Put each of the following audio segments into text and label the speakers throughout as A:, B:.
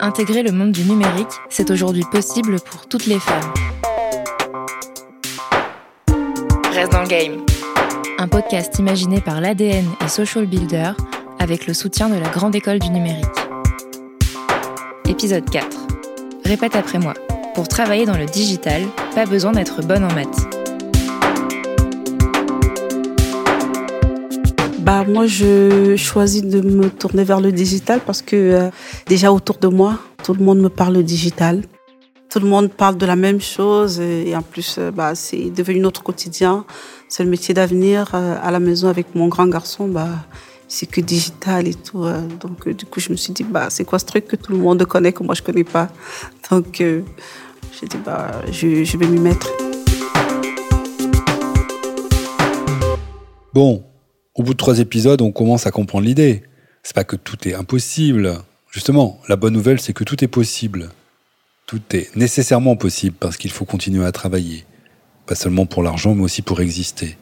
A: Intégrer le monde du numérique, c'est aujourd'hui possible pour toutes les femmes. Reste dans le game. Un podcast imaginé par l'ADN et Social Builder avec le soutien de la Grande École du Numérique. Épisode 4. Répète après moi. Pour travailler dans le digital, pas besoin d'être bonne en maths.
B: Bah moi je choisis de me tourner vers le digital parce que euh, déjà autour de moi tout le monde me parle digital. Tout le monde parle de la même chose et en plus euh, bah c'est devenu notre quotidien. C'est le métier d'avenir euh, à la maison avec mon grand garçon bah c'est que digital et tout. donc du coup je me suis dit bah c'est quoi ce truc que tout le monde connaît que moi je connais pas? Donc j'ai dit, bah, je vais m'y mettre.
C: Bon, au bout de trois épisodes, on commence à comprendre l'idée. C'est pas que tout est impossible. Justement, la bonne nouvelle, c'est que tout est possible. Tout est nécessairement possible parce qu'il faut continuer à travailler. Pas seulement pour l'argent, mais aussi pour exister.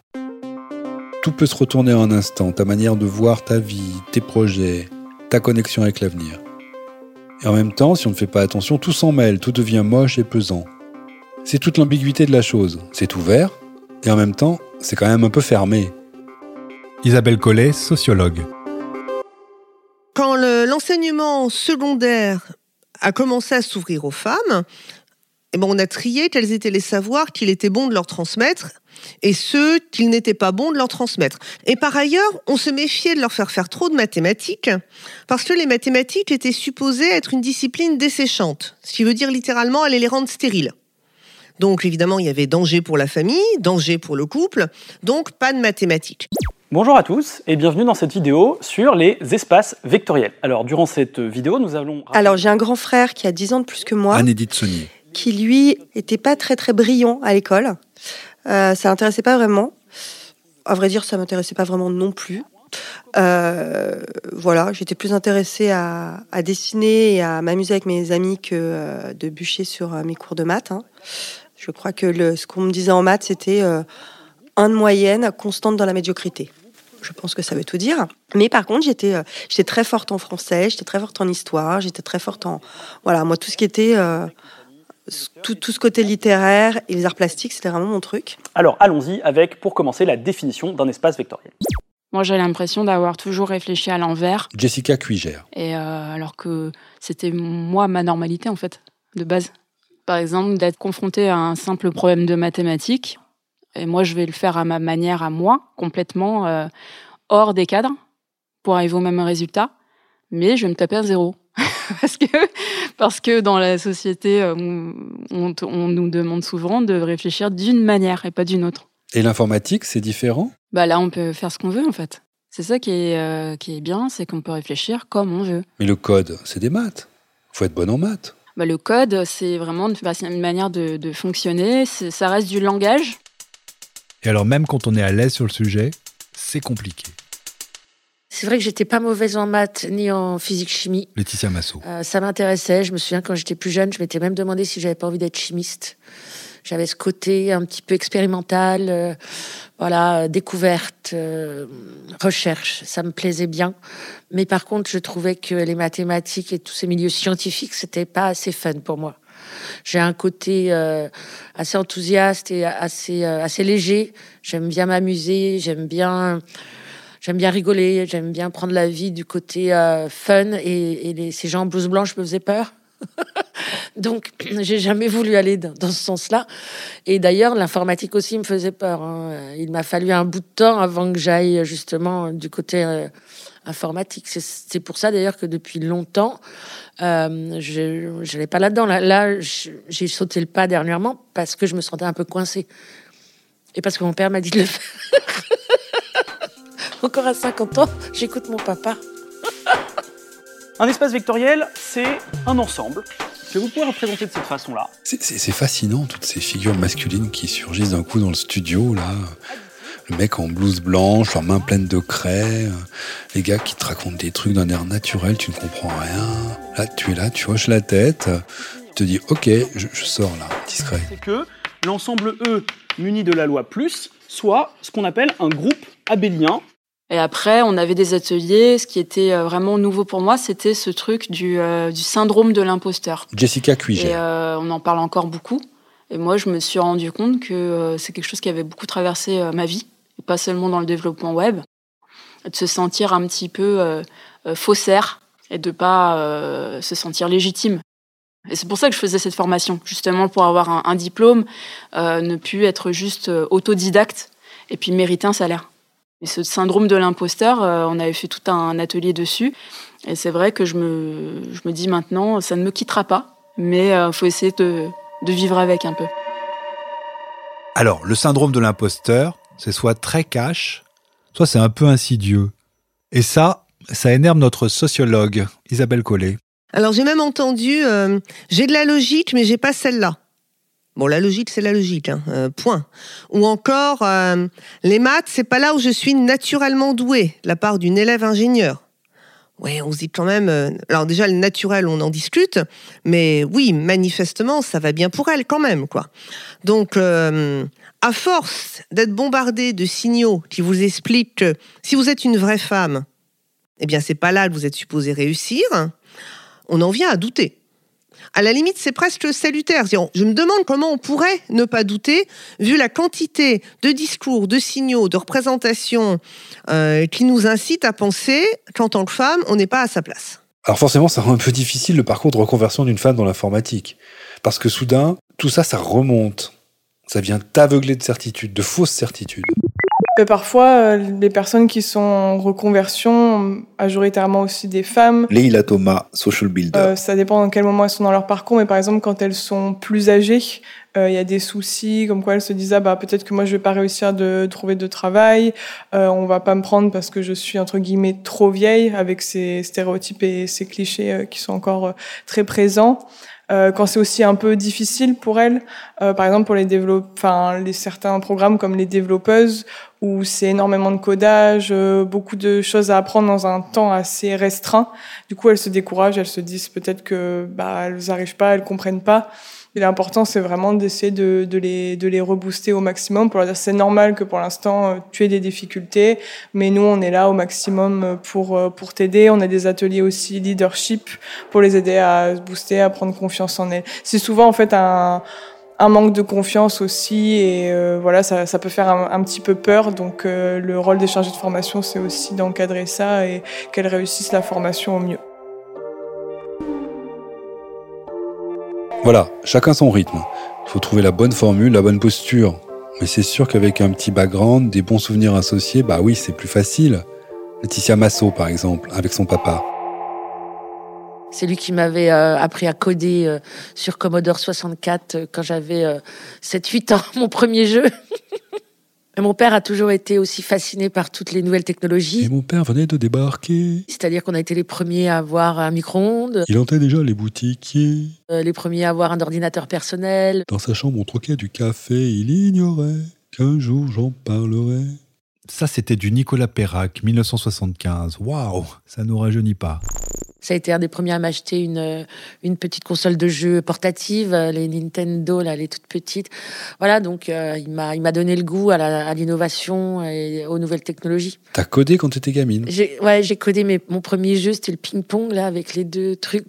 C: Tout peut se retourner en un instant, ta manière de voir ta vie, tes projets, ta connexion avec l'avenir. Et en même temps, si on ne fait pas attention, tout s'en mêle, tout devient moche et pesant. C'est toute l'ambiguïté de la chose. C'est ouvert, et en même temps, c'est quand même un peu fermé.
D: Isabelle Collet, sociologue.
E: Quand l'enseignement secondaire a commencé à s'ouvrir aux femmes, eh ben on a trié quels étaient les savoirs qu'il était bon de leur transmettre et ceux qu'il n'était pas bon de leur transmettre. Et par ailleurs, on se méfiait de leur faire faire trop de mathématiques, parce que les mathématiques étaient supposées être une discipline desséchante, ce qui veut dire littéralement aller les rendre stériles. Donc évidemment, il y avait danger pour la famille, danger pour le couple, donc pas de mathématiques.
F: Bonjour à tous et bienvenue dans cette vidéo sur les espaces vectoriels. Alors durant cette vidéo, nous allons...
G: Alors j'ai un grand frère qui a 10 ans de plus que moi.
C: Anne-Edith Saunier.
G: Qui lui était pas très très brillant à l'école. Euh, ça l'intéressait pas vraiment. À vrai dire, ça m'intéressait pas vraiment non plus. Euh, voilà, j'étais plus intéressée à, dessiner et à m'amuser avec mes amis que euh, de bûcher sur mes cours de maths. Hein. Je crois que le, ce qu'on me disait en maths, c'était un de moyenne constante dans la médiocrité. Je pense que ça veut tout dire. Mais par contre, j'étais, j'étais très forte en français, j'étais très forte en histoire, j'étais très forte en, voilà, moi tout ce qui était tout, tout, ce côté littéraire et les arts plastiques, c'était vraiment mon truc.
F: Alors allons-y avec, pour commencer, la définition d'un espace vectoriel.
H: Moi, j'ai l'impression d'avoir toujours réfléchi à l'envers.
C: Jessica Cuigère.
H: Et euh, alors que c'était moi ma normalité en fait, de base. Par exemple, d'être confronté à un simple problème de mathématiques, et moi je vais le faire à ma manière, à moi, complètement euh, hors des cadres, pour arriver au même résultat, mais je vais me taper à zéro. parce que parce que dans la société, euh, on, on, nous demande souvent de réfléchir d'une manière et pas d'une autre.
C: Et l'informatique, c'est différent?
H: Bah là, on peut faire ce qu'on veut en fait. C'est ça qui est euh, qui est bien, c'est qu'on peut réfléchir comme on veut.
C: Mais le code, c'est des maths. Faut être bon en maths.
H: Bah, le code, c'est vraiment une manière de, de fonctionner. Ça reste du langage.
D: Et alors même quand on est à l'aise sur le sujet, c'est compliqué.
I: C'est vrai que j'étais pas mauvaise en maths ni en physique-chimie.
D: Laetitia Massot.
I: Euh, ça m'intéressait. Je me souviens quand j'étais plus jeune, je m'étais même demandé si j'avais pas envie d'être chimiste. J'avais ce côté un petit peu expérimental, euh, voilà, découverte, euh, recherche. Ça me plaisait bien. Mais par contre, je trouvais que les mathématiques et tous ces milieux scientifiques, c'était pas assez fun pour moi. J'ai un côté assez enthousiaste et assez assez léger. J'aime bien m'amuser. J'aime bien j'aime bien rigoler, j'aime bien prendre la vie du côté euh, fun et, ces gens en blouse blanche me faisaient peur. Donc, j'ai jamais voulu aller dans, ce sens-là. Et d'ailleurs, l'informatique aussi me faisait peur. Hein. Il m'a fallu un bout de temps avant que j'aille justement du côté euh, informatique. C'est pour ça d'ailleurs que depuis longtemps, euh, je n'allais pas là-dedans. Là, là j'ai sauté le pas dernièrement parce que je me sentais un peu coincée. Et parce que mon père m'a dit de le faire. Encore à 50 ans, j'écoute mon papa.
F: un espace vectoriel, c'est un ensemble que vous pouvez représenter de cette façon-là.
C: C'est fascinant, toutes ces figures masculines qui surgissent d'un coup dans le studio, là. Le mec en blouse blanche, leurs mains pleines de craie, les gars qui te racontent des trucs d'un air naturel, tu ne comprends rien. Là, tu es là, tu hoches la tête, tu te dis, ok, je, je sors là, discret.
F: C'est que l'ensemble E muni de la loi plus soit ce qu'on appelle un groupe abélien
H: Et après, on avait des ateliers. Ce qui était euh, vraiment nouveau pour moi, c'était ce truc du, euh, du syndrome de l'imposteur.
C: Jessica Cuiger.
H: Et euh, on en parle encore beaucoup. Et moi, je me suis rendu compte que c'est quelque chose qui avait beaucoup traversé ma vie, pas seulement dans le développement web, de se sentir un petit peu faussaire et de pas se sentir légitime. Et c'est pour ça que je faisais cette formation, justement pour avoir un, diplôme, ne plus être juste autodidacte et puis mériter un salaire. Et ce syndrome de l'imposteur, euh, on avait fait tout un atelier dessus. Et c'est vrai que je me, je me dis maintenant, ça ne me quittera pas, mais il euh, faut essayer de, de vivre avec un peu.
D: Alors, le syndrome de l'imposteur, c'est soit très cash, soit c'est un peu insidieux. Et ça, ça énerve notre sociologue, Isabelle Collet.
E: Alors j'ai même entendu, euh, j'ai de la logique, mais j'ai pas celle-là. Bon, la logique, c'est la logique, hein, euh, point. Ou encore, euh, les maths, c'est pas là où je suis naturellement doué, la part d'une élève ingénieur. Oui, on se dit quand même. Alors déjà, le naturel, on en discute, mais oui, manifestement, ça va bien pour elle quand même, quoi. Donc, à force d'être bombardé de signaux qui vous expliquent que si vous êtes une vraie femme, eh bien, c'est pas là que vous êtes supposé réussir. On en vient à douter à la limite, c'est presque salutaire. Je me demande comment on pourrait ne pas douter, vu la quantité de discours, de signaux, de représentations euh, qui nous incitent à penser qu'en tant que femme, on n'est pas à sa place.
C: Alors forcément, ça rend un peu difficile le parcours de reconversion d'une femme dans l'informatique. Parce que soudain, tout ça, ça remonte. Ça vient t'aveugler de certitudes, de fausses certitudes.
J: Euh, parfois, euh, les personnes qui sont en reconversion, majoritairement aussi des femmes.
C: Leila Thomas, social builder.
J: Euh, ça dépend dans quel moment elles sont dans leur parcours, mais par exemple, quand elles sont plus âgées, il y a des soucis, comme quoi elles se disent ah, bah peut-être que moi je vais pas réussir de trouver de travail, euh, on va pas me prendre parce que je suis entre guillemets trop vieille, avec ces stéréotypes et ces clichés qui sont encore très présents. Euh, quand c'est aussi un peu difficile pour elles, euh, par exemple pour les développeurs, enfin les certains programmes comme les développeuses où c'est énormément de codage, euh, beaucoup de choses à apprendre dans un temps assez restreint. Du coup, elles se découragent, elles se disent peut-être que bah elles n'arrivent pas, elles comprennent pas. Et l'important, c'est vraiment d'essayer de, de, les, de les rebooster au maximum pour leur dire c'est normal que pour l'instant euh, tu aies des difficultés, mais nous on est là au maximum pour euh, pour t'aider. On a des ateliers aussi leadership pour les aider à se booster, à prendre confiance en elles. C'est souvent en fait un un manque de confiance aussi et euh, voilà ça, ça, peut faire un, un, petit peu peur donc le rôle des chargés de formation c'est aussi d'encadrer ça et qu'elles réussissent la formation au mieux.
C: Voilà, chacun son rythme. Il faut trouver la bonne formule, la bonne posture. Mais c'est sûr qu'avec un petit background, des bons souvenirs associés, bah oui, c'est plus facile. Laetitia Massot, par exemple, avec son papa.
I: C'est lui qui m'avait euh, appris à coder euh, sur Commodore 64 euh, quand j'avais 7-8 ans, mon premier jeu. Mon père a toujours été aussi fasciné par toutes les nouvelles technologies.
C: Et mon père venait de débarquer.
I: C'est-à-dire qu'on a été les premiers à avoir un micro-ondes.
C: Il hantait déjà les boutiquiers.
I: Euh, les premiers à avoir un ordinateur personnel.
C: Dans sa chambre, on troquait du café. Il ignorait qu'un jour j'en parlerai.
D: Ça, c'était du Nicolas Perrac, 1975. Waouh, ça nous rajeunit pas.
I: Ça a été un des premiers à m'acheter une, euh, une petite console de jeu portative, euh, les Nintendo, là, les toutes petites. Voilà, donc euh, il m'a il m'a donné le goût à l'innovation et aux nouvelles technologies.
C: T'as codé quand t'étais gamine?
I: Ouais, j'ai codé mais mon premier jeu, c'était le ping-pong, là, avec les deux trucs.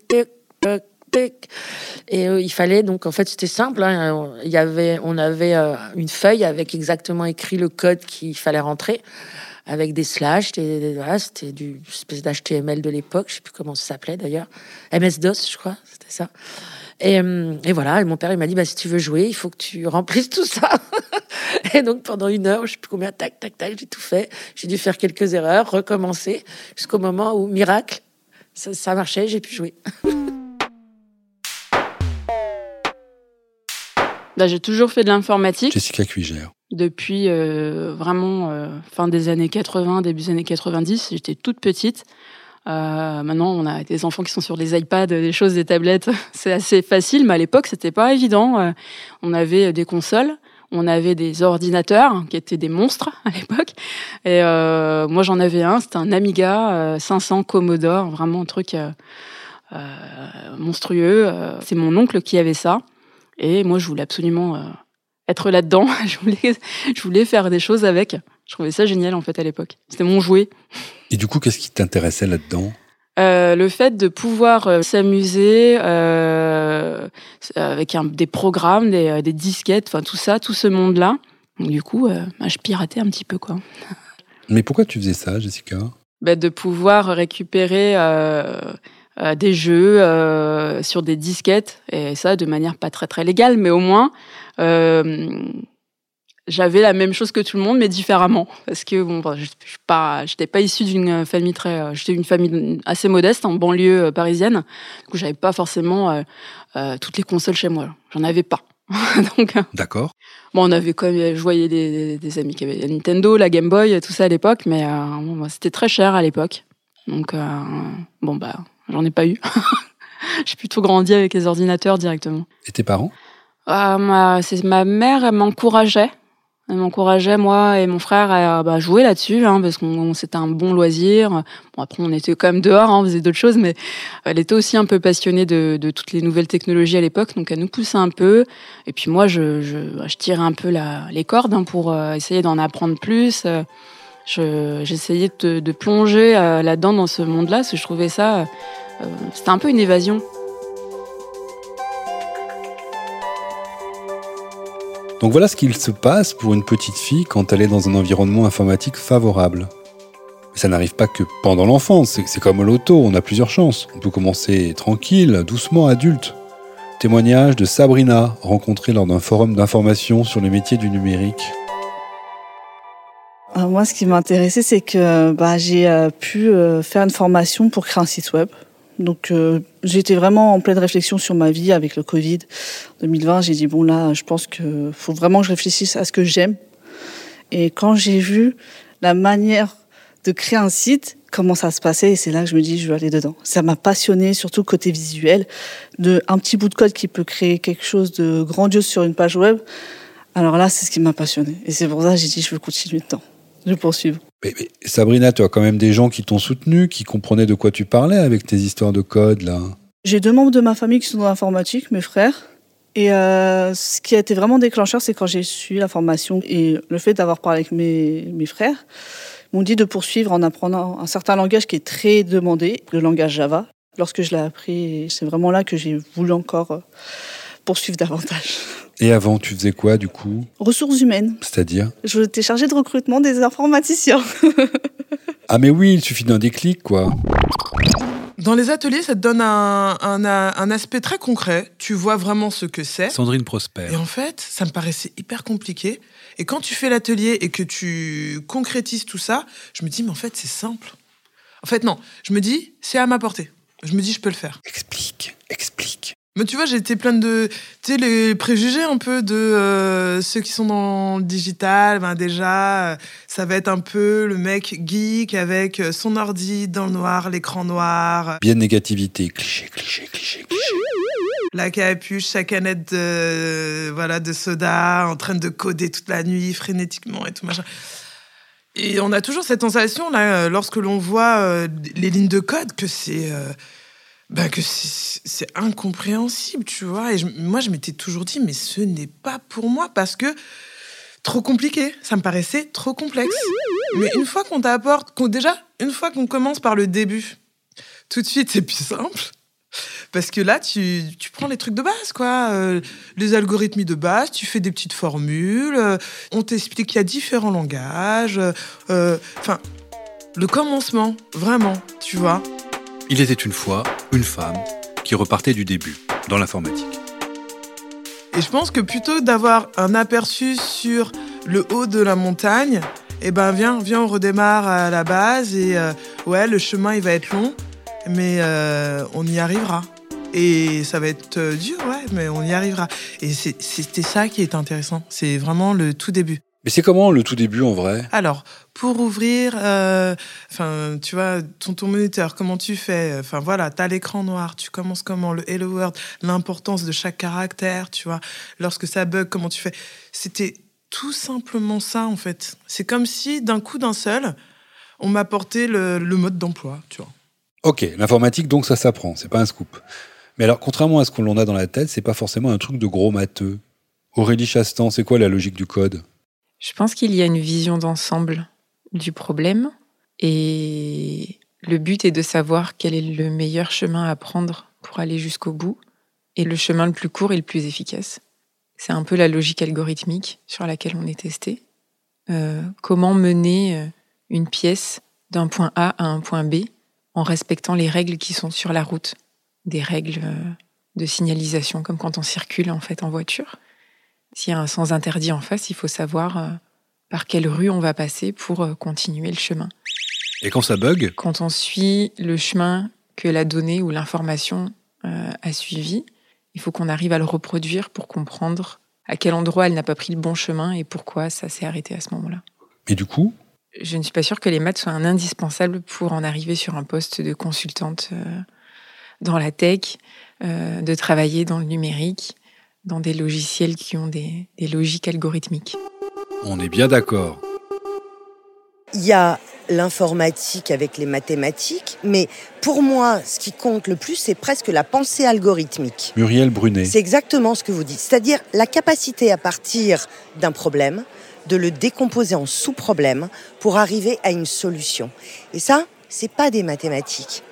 I: Et il fallait donc en fait c'était simple. Hein, il y avait on avait une feuille avec exactement écrit le code qu'il fallait rentrer avec des slash, c'était du espèce d'HTML de l'époque, je sais plus comment ça s'appelait d'ailleurs, MS-DOS, je crois, c'était ça. Et, euh, et, voilà, et mon père il m'a dit bah si tu veux jouer, il faut que tu remplisses tout ça. et donc pendant une heure, je sais plus combien, tac tac tac, j'ai tout fait. J'ai dû faire quelques erreurs, recommencer jusqu'au moment où miracle, ça marchait, j'ai pu jouer.
H: Bah, j'ai toujours fait de l'informatique.
C: Jessica Cuigère
H: depuis euh, vraiment euh, fin des années 80, début des années 90. J'étais toute petite. Euh, maintenant, on a des enfants qui sont sur des iPads, des choses, des tablettes. C'est assez facile, mais à l'époque, c'était pas évident. on avait des consoles, on avait des ordinateurs qui étaient des monstres à l'époque. Et moi, j'en avais un. C'était un Amiga 500 Commodore, vraiment un truc monstrueux. C'est mon oncle qui avait ça. Et moi, je voulais absolument être là-dedans. Je voulais, je voulais faire des choses avec. Je trouvais ça génial en fait à l'époque. C'était mon jouet.
C: Et du coup, qu'est-ce qui t'intéressait là-dedans?
H: Euh, le fait de pouvoir euh, s'amuser euh, avec un, des programmes, des, euh, des disquettes, enfin tout ça, tout ce monde-là. Du coup, euh, bah, je piratais un petit peu quoi.
C: Mais pourquoi tu faisais ça, Jessica?
H: Bah, De pouvoir récupérer des jeux sur des disquettes et ça de manière pas très très légale, mais au moins j'avais la même chose que tout le monde, mais différemment. Parce que bon, je n'étais pas, j'étais pas issue d'une famille très, euh, j'étais une famille assez modeste en banlieue euh, parisienne. Du coup, j'avais pas forcément euh, euh, toutes les consoles chez moi. J'en avais pas. Donc,
C: d'accord.
H: Bon, on avait quand même, je voyais des, des, amis qui avaient la Nintendo, la Game Boy, tout ça à l'époque, mais euh, bon, bah, c'était très cher à l'époque. Donc, euh, bon, bah, j'en ai pas eu. J'ai plutôt grandi avec les ordinateurs directement.
C: Et tes parents?
H: Ma, ma mère m'encourageait elle m'encourageait, moi et mon frère, à bah, jouer là-dessus, hein, parce que c'était un bon loisir. Bon, après, on était quand même dehors, hein, on faisait d'autres choses, mais elle était aussi un peu passionnée de, de toutes les nouvelles technologies à l'époque, donc elle nous poussait un peu. Et puis moi, je, je, je tirais un peu la, les cordes hein, pour euh, essayer d'en apprendre plus. J'essayais de, plonger euh, là-dedans, dans ce monde-là, parce que je trouvais ça... Euh, c'était un peu une évasion.
C: Donc voilà ce qu'il se passe pour une petite fille quand elle est dans un environnement informatique favorable. Ça n'arrive pas que pendant l'enfance, c'est comme l'auto, on a plusieurs chances. On peut commencer tranquille, doucement, adulte. Témoignage de Sabrina, rencontrée lors d'un forum d'information sur les métiers du numérique.
K: Alors moi, ce qui m'intéressait, c'est que bah, j'ai euh, pu euh, faire une formation pour créer un site web. Donc euh, j'étais vraiment en pleine réflexion sur ma vie avec le Covid 2020. J'ai dit bon là, je pense que faut vraiment que je réfléchisse à ce que j'aime. Et quand j'ai vu la manière de créer un site, comment ça se passait, c'est là que je me dis je veux aller dedans. Ça m'a passionné, surtout côté visuel, de un petit bout de code qui peut créer quelque chose de grandiose sur une page web. Alors là, c'est ce qui m'a passionné. Et c'est pour ça que j'ai dit je veux continuer dedans, veux poursuivre.
C: Mais, mais, Sabrina, tu as quand même des gens qui t'ont soutenu, qui comprenaient de quoi tu parlais avec tes histoires de code, là.
K: J'ai deux membres de ma famille qui sont dans l'informatique, mes frères. Et euh, ce qui a été vraiment déclencheur, c'est quand j'ai suivi la formation et le fait d'avoir parlé avec mes, mes frères, m'ont dit de poursuivre en apprenant un certain langage qui est très demandé, le langage Java. Lorsque je l'ai appris, c'est vraiment là que j'ai voulu encore euh, poursuivre davantage.
C: Et avant, tu faisais quoi du coup?
K: Ressources humaines.
C: C'est-à-dire?
K: Je étais chargée de recrutement des informaticiens.
C: ah mais oui, il suffit d'un déclic quoi.
L: Dans les ateliers, ça te donne un, un, un, aspect très concret. Tu vois vraiment ce que c'est.
D: Sandrine Prosper.
L: Et en fait, ça me paraissait hyper compliqué. Et quand tu fais l'atelier et que tu concrétises tout ça, je me dis, mais en fait, c'est simple. En fait, non. Je me dis, c'est à ma portée. Je me dis, je peux le faire.
C: Explique, explique.
L: Mais tu vois, j'étais pleine de, tu sais, les préjugés un peu de euh, ceux qui sont dans le digital. Ben déjà, euh, ça va être un peu le mec geek avec son ordi dans le noir, l'écran noir.
C: Bien négativité, cliché, cliché, cliché, cliché.
L: La capuche, sa canette de, voilà, de soda, en train de coder toute la nuit frénétiquement et tout machin. Et on a toujours cette sensation là, lorsque l'on voit euh, les lignes de code, que c'est euh, bah que c'est incompréhensible, tu vois. Et moi, je m'étais toujours dit, mais ce n'est pas pour moi parce que trop compliqué. Ça me paraissait trop complexe. Mais une fois qu'on t'apporte, déjà, une fois qu'on commence par le début, tout de suite, c'est plus simple. Parce que là, tu, tu prends les trucs de base, quoi. Euh, les algorithmes de base, tu fais des petites formules, euh, on t'explique qu'il y a différents langages. Enfin, euh, le commencement, vraiment, tu vois.
D: Il était une fois une femme qui repartait du début dans l'informatique.
L: Et je pense que plutôt d'avoir un aperçu sur le haut de la montagne, eh ben viens, viens, on redémarre à la base et euh, ouais, le chemin il va être long, mais euh, on y arrivera. Et ça va être euh, dur, ouais, mais on y arrivera. Et c'était ça qui est intéressant. C'est vraiment le tout début.
C: Mais c'est comment le tout début en vrai?
L: Alors, pour ouvrir, euh, enfin, tu vois, ton, ton moniteur, comment tu fais? Enfin voilà, t'as l'écran noir, tu commences comment? Le Hello World, l'importance de chaque caractère, tu vois. Lorsque ça bug, comment tu fais? C'était tout simplement ça en fait. C'est comme si d'un coup d'un seul, on m'apportait le, le mode d'emploi, tu vois.
C: Ok, l'informatique donc ça s'apprend, c'est pas un scoop. Mais alors, contrairement à ce qu'on l'on a dans la tête, c'est pas forcément un truc de gros matheux. Aurélie Chastan, c'est quoi la logique du code?
M: Je pense qu'il y a une vision d'ensemble du problème et le but est de savoir quel est le meilleur chemin à prendre pour aller jusqu'au bout et le chemin le plus court et le plus efficace. C'est un peu la logique algorithmique sur laquelle on est testé. Euh, comment mener euh, une pièce d'un point A à un point B en respectant les règles qui sont sur la route, des règles euh, de signalisation comme quand on circule en fait en voiture. S'il y a un sens interdit en face, il faut savoir par quelle rue on va passer pour continuer le chemin.
N: Et quand ça bug?
M: Quand on suit le chemin que la donnée ou l'information a suivi, il faut qu'on arrive à le reproduire pour comprendre à quel endroit elle n'a pas pris le bon chemin et pourquoi ça s'est arrêté à ce moment-là.
C: Et du coup?
M: Je ne suis pas sûre que les maths soient un indispensable pour en arriver sur un poste de consultante euh, dans la tech, euh, de travailler dans le numérique, dans des logiciels qui ont des, des logiques algorithmiques.
N: On est bien d'accord.
O: Il y a l'informatique avec les mathématiques, mais pour moi, ce qui compte le plus, c'est presque la pensée algorithmique.
C: Muriel Brunet.
O: C'est exactement ce que vous dites, c'est-à-dire la capacité à partir d'un problème, de le décomposer en sous-problèmes pour arriver à une solution. Et ça, c'est pas des mathématiques.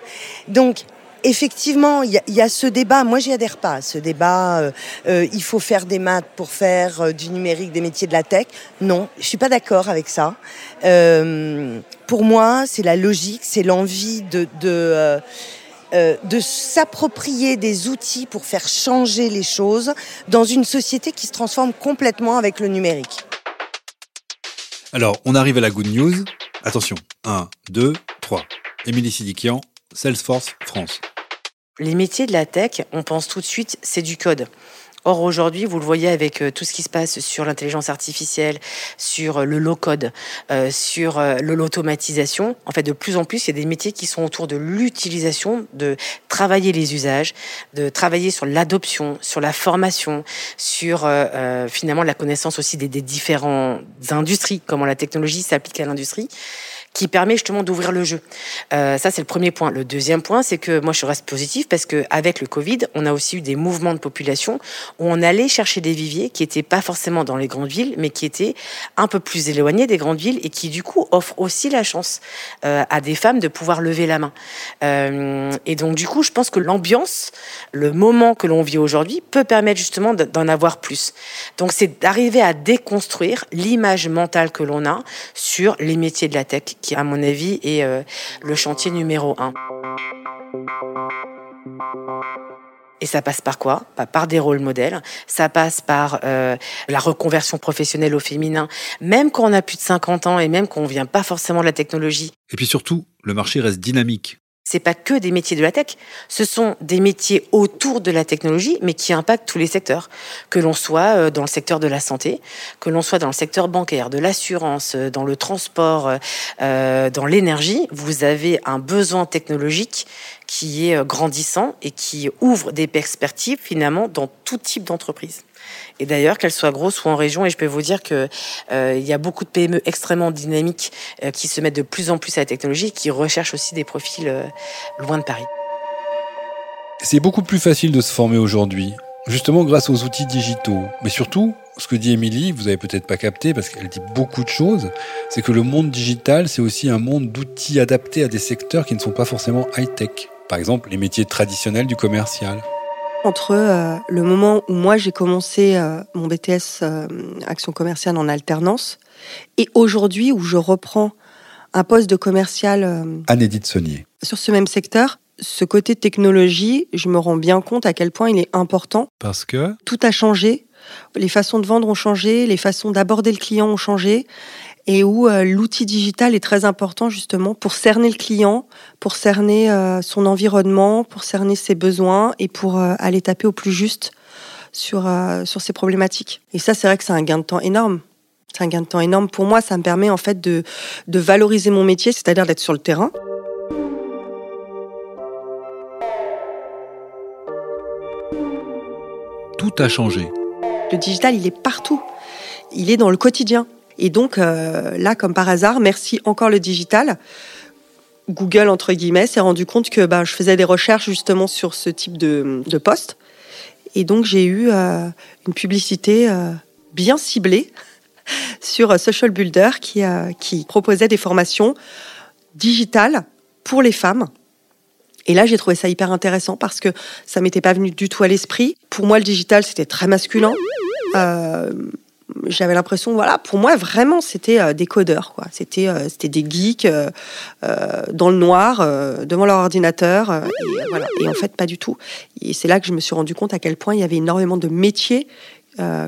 O: Donc, effectivement, il y, a ce débat. Moi, j'y adhère pas. Ce débat, euh, euh, il faut faire des maths pour faire euh, du numérique, des métiers de la tech. Non, je suis pas d'accord avec ça. pour moi, c'est la logique, c'est l'envie de, de s'approprier des outils pour faire changer les choses dans une société qui se transforme complètement avec le numérique.
N: Alors, on arrive à la good news. Attention, 1, 2, 3. Émilie Sidikian, Salesforce France.
D: Les métiers de la tech, on pense tout de suite, c'est du code. Or aujourd'hui, vous le voyez avec euh, tout ce qui se passe sur l'intelligence artificielle, sur euh, le low-code, euh, sur l'automatisation. En fait, de plus en plus, il y a des métiers qui sont autour de l'utilisation, de travailler les usages, de travailler sur l'adoption, sur la formation, sur finalement la connaissance aussi des, des différentes industries, comment la technologie s'applique à l'industrie qui permet justement d'ouvrir le jeu. Euh, ça, c'est le premier point. Le deuxième point, c'est que moi, je reste positif parce que avec le Covid, on a aussi eu des mouvements de population où on allait chercher des viviers qui étaient pas forcément dans les grandes villes, mais qui étaient un peu plus éloignés des grandes villes et qui, du coup, offrent aussi la chance euh, à des femmes de pouvoir lever la main. Euh, et donc, du coup, je pense que l'ambiance, le moment que l'on vit aujourd'hui, peut permettre justement d'en avoir plus. Donc, c'est d'arriver à déconstruire l'image mentale que l'on a sur les métiers de la tech qui, à mon avis, est euh, le chantier numéro un. Et ça passe par quoi? Bah, Par des rôles modèles. Ça passe par euh, la reconversion professionnelle au féminin, même quand on a plus de 50 ans et même quand on vient pas forcément de la technologie.
N: Et puis surtout, le marché reste dynamique
D: c'est pas que des métiers de la tech, ce sont des métiers autour de la technologie, mais qui impactent tous les secteurs. Que l'on soit euh, dans le secteur de la santé, que l'on soit dans le secteur bancaire, de l'assurance, euh, dans le transport, euh, dans l'énergie, vous avez un besoin technologique qui est grandissant et qui ouvre des perspectives finalement dans tout type d'entreprise. Et d'ailleurs, qu'elles soient grosses ou en région, et je peux vous dire qu'il euh, y a beaucoup de PME extrêmement dynamiques euh, qui se mettent de plus en plus à la technologie et qui recherchent aussi des profils euh, loin de Paris.
C: C'est beaucoup plus facile de se former aujourd'hui, justement grâce aux outils digitaux. Mais surtout, ce que dit Émilie, vous avez peut-être pas capté parce qu'elle dit beaucoup de choses, c'est que le monde digital, c'est aussi un monde d'outils adaptés à des secteurs qui ne sont pas forcément high-tech. Par exemple, les métiers traditionnels du commercial
G: entre euh, le moment où moi j'ai commencé euh, mon BTS euh, action commerciale en alternance et aujourd'hui où je reprends un poste de commercial
C: Anne-Édith Saunier.
G: sur ce même secteur. Ce côté technologie, je me rends bien compte à quel point il est important.
N: Parce que
G: Tout a changé. Les façons de vendre ont changé, les façons d'aborder le client ont changé et où euh, l'outil digital est très important justement pour cerner le client, pour cerner euh, son environnement, pour cerner ses besoins et pour euh, aller taper au plus juste sur, sur ces problématiques. Et ça, c'est vrai que c'est un gain de temps énorme. C'est un gain de temps énorme. Pour moi, ça me permet en fait de, de valoriser mon métier, c'est-à-dire d'être sur le terrain.
N: Tout a changé.
G: Le digital, il est partout. Il est dans le quotidien. Et donc euh, là, comme par hasard, merci encore le digital. Google, entre guillemets, s'est rendu compte que bah, je faisais des recherches justement sur ce type de, de poste. Et donc j'ai eu euh, une publicité euh, bien ciblée sur Social Builder qui, qui proposait des formations digitales pour les femmes. Et là, j'ai trouvé ça hyper intéressant parce que ça m'était pas venu du tout à l'esprit. Pour moi, le digital, c'était très masculin. J'avais l'impression, voilà, pour moi, vraiment, c'était euh, des codeurs, quoi. C'était, euh, c'était des geeks dans le noir, devant leur ordinateur. et, voilà. et en fait, pas du tout. Et c'est là que je me suis rendu compte à quel point il y avait énormément de métiers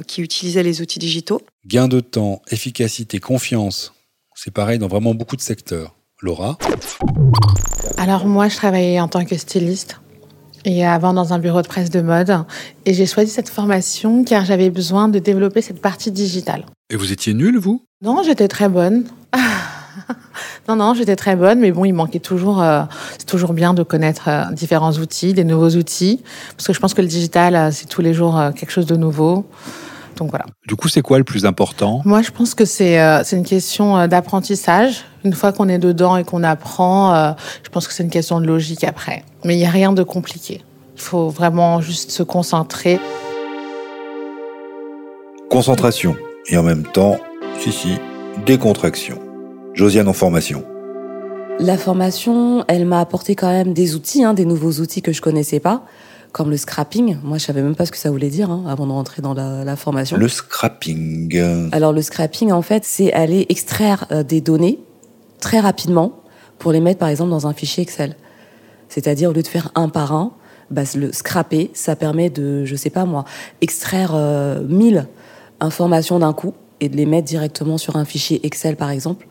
G: qui utilisaient les outils digitaux.
C: Gain de temps, efficacité, confiance. C'est pareil dans vraiment beaucoup de secteurs. Laura?
P: Alors moi, je travaillais en tant que styliste et avant dans un bureau de presse de mode. Et j'ai choisi cette formation car j'avais besoin de développer cette partie digitale.
D: Et vous étiez nulle, vous?
P: Non, j'étais très bonne. non, non, j'étais très bonne, mais bon, il manquait toujours. Euh, c'est toujours bien de connaître euh, différents outils, des nouveaux outils, parce que je pense que le digital, euh, c'est tous les jours quelque chose de nouveau. Donc voilà.
D: Du coup, c'est quoi le plus important?
P: Moi, je pense que c'est euh, c'est une question euh, d'apprentissage. Une fois qu'on est dedans et qu'on apprend, euh, je pense que c'est une question de logique après. Mais il n'y a rien de compliqué. Il faut vraiment juste se concentrer.
Q: Concentration et en même temps, si, si, décontraction. Josiane en formation.
R: La formation, elle m'a apporté quand même des outils, hein, des nouveaux outils que je connaissais pas comme le scrapping. Moi, je savais même pas ce que ça voulait dire hein, avant de rentrer dans la, formation.
Q: Le scrapping.
R: Alors, le scrapping, en fait, c'est aller extraire euh, des données très rapidement pour les mettre, par exemple, dans un fichier Excel. C'est-à-dire, au lieu de faire un par un, bah, le scrapper, ça permet de, je sais pas moi, extraire euh, 1000 informations d'un coup et de les mettre directement sur un fichier Excel, par exemple.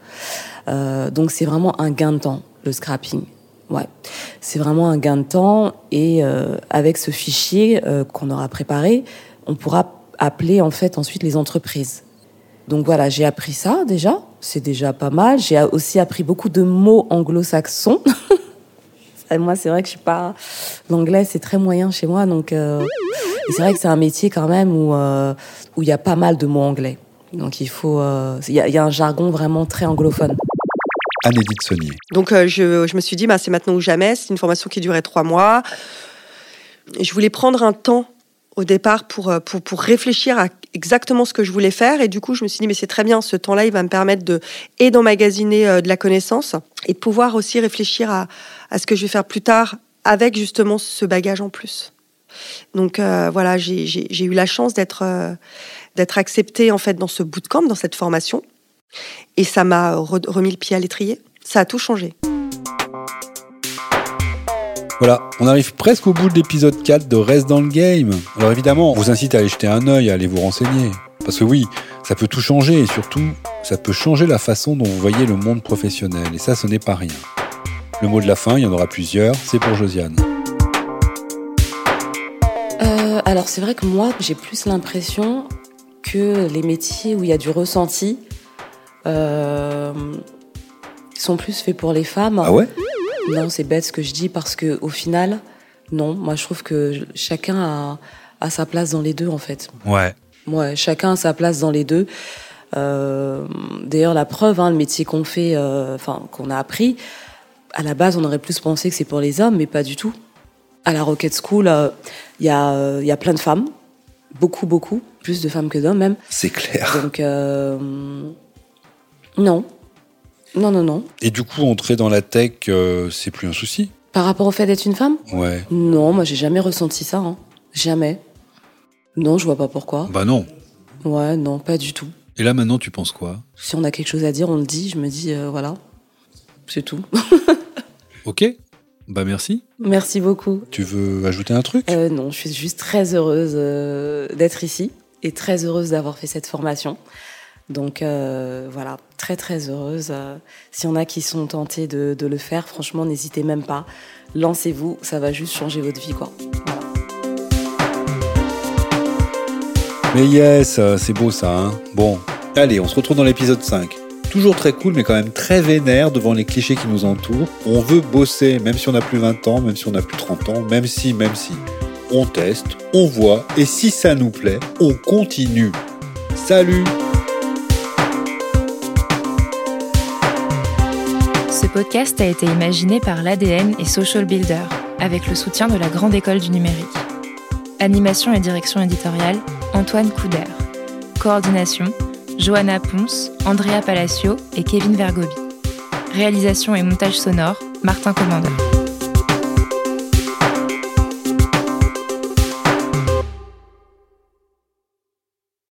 R: Euh, donc, c'est vraiment un gain de temps, le scrapping. Ouais, c'est vraiment un gain de temps et euh, avec ce fichier euh, qu'on aura préparé, on pourra appeler en fait ensuite les entreprises. Donc voilà, j'ai appris ça déjà, c'est déjà pas mal. J'ai aussi appris beaucoup de mots anglo-saxons. moi, c'est vrai que je suis pas l'anglais, c'est très moyen chez moi, donc euh... c'est vrai que c'est un métier quand même où où il y a pas mal de mots anglais. Donc il faut, il y a un jargon vraiment très anglophone.
C: Anne-Édith Saunier.
G: Donc euh, je, je, me suis dit, bah, c'est maintenant ou jamais. C'est une formation qui durait trois mois. Je voulais prendre un temps au départ pour, euh, pour, pour, réfléchir à exactement ce que je voulais faire. Et du coup, je me suis dit, mais c'est très bien, ce temps-là, il va me permettre de et d'emmagasiner euh, de la connaissance et de pouvoir aussi réfléchir à, à, ce que je vais faire plus tard avec justement ce bagage en plus. Donc voilà, j'ai eu la chance d'être d'être acceptée en fait dans ce bootcamp, dans cette formation. Et ça m'a remis le pied à l'étrier. Ça a tout changé.
C: Voilà, on arrive presque au bout de l'épisode 4 de Reste dans le Game. Alors évidemment, on vous incite à aller jeter un œil, à aller vous renseigner. Parce que oui, ça peut tout changer et surtout, ça peut changer la façon dont vous voyez le monde professionnel. Et ça, ce n'est pas rien. Le mot de la fin, il y en aura plusieurs, c'est pour Josiane.
R: Euh, alors c'est vrai que moi, j'ai plus l'impression que les métiers où il y a du ressenti, sont plus faits pour les femmes.
C: Ah ouais?
R: Non, c'est bête ce que je dis parce que au final, non. Moi, je trouve que chacun a, a sa place dans les deux, en fait.
D: Ouais.
R: Ouais, chacun a sa place dans les deux. Euh, D'ailleurs, la preuve, hein, le métier qu'on fait, euh, enfin qu'on a appris, à la base, on aurait plus pensé que c'est pour les hommes, mais pas du tout. À la Rocket School, il euh, y, a, y a plein de femmes, beaucoup, beaucoup, plus de femmes que d'hommes même.
Q: C'est clair.
R: Donc non. Non, non, non.
C: Et du coup, entrer dans la tech, euh, c'est plus un souci?
R: Par rapport au fait d'être une femme?
C: Ouais.
R: Non, moi, j'ai jamais ressenti ça. Hein. Jamais. Non, je vois pas pourquoi.
C: Bah non.
R: Ouais, non, pas du tout.
C: Et là, maintenant, tu penses quoi?
R: Si on a quelque chose à dire, on le dit. Je me dis, euh, voilà. C'est tout.
C: ok. Bah merci.
R: Merci beaucoup.
C: Tu veux ajouter un truc?
R: Euh, Non, je suis juste très heureuse euh, d'être ici et très heureuse d'avoir fait cette formation. Donc euh, voilà, très très heureuse. Euh, S'il y en a qui sont tentés de, le faire, franchement, n'hésitez même pas. Lancez-vous, ça va juste changer votre vie, quoi.
C: Mais yes, c'est beau ça. Hein bon, allez, on se retrouve dans l'épisode 5. Toujours très cool, mais quand même très vénère devant les clichés qui nous entourent. On veut bosser, même si on a plus 20 ans, même si on a plus 30 ans, même si, même si. On teste, on voit, et si ça nous plaît, on continue. Salut
A: Ce podcast a été imaginé par l'ADN et Social Builder, avec le soutien de la Grande École du Numérique. Animation et direction éditoriale, Antoine Couder. Coordination, Johanna Ponce, Andrea Palacio et Kevin Vergobi. Réalisation et montage sonore, Martin Commandeur.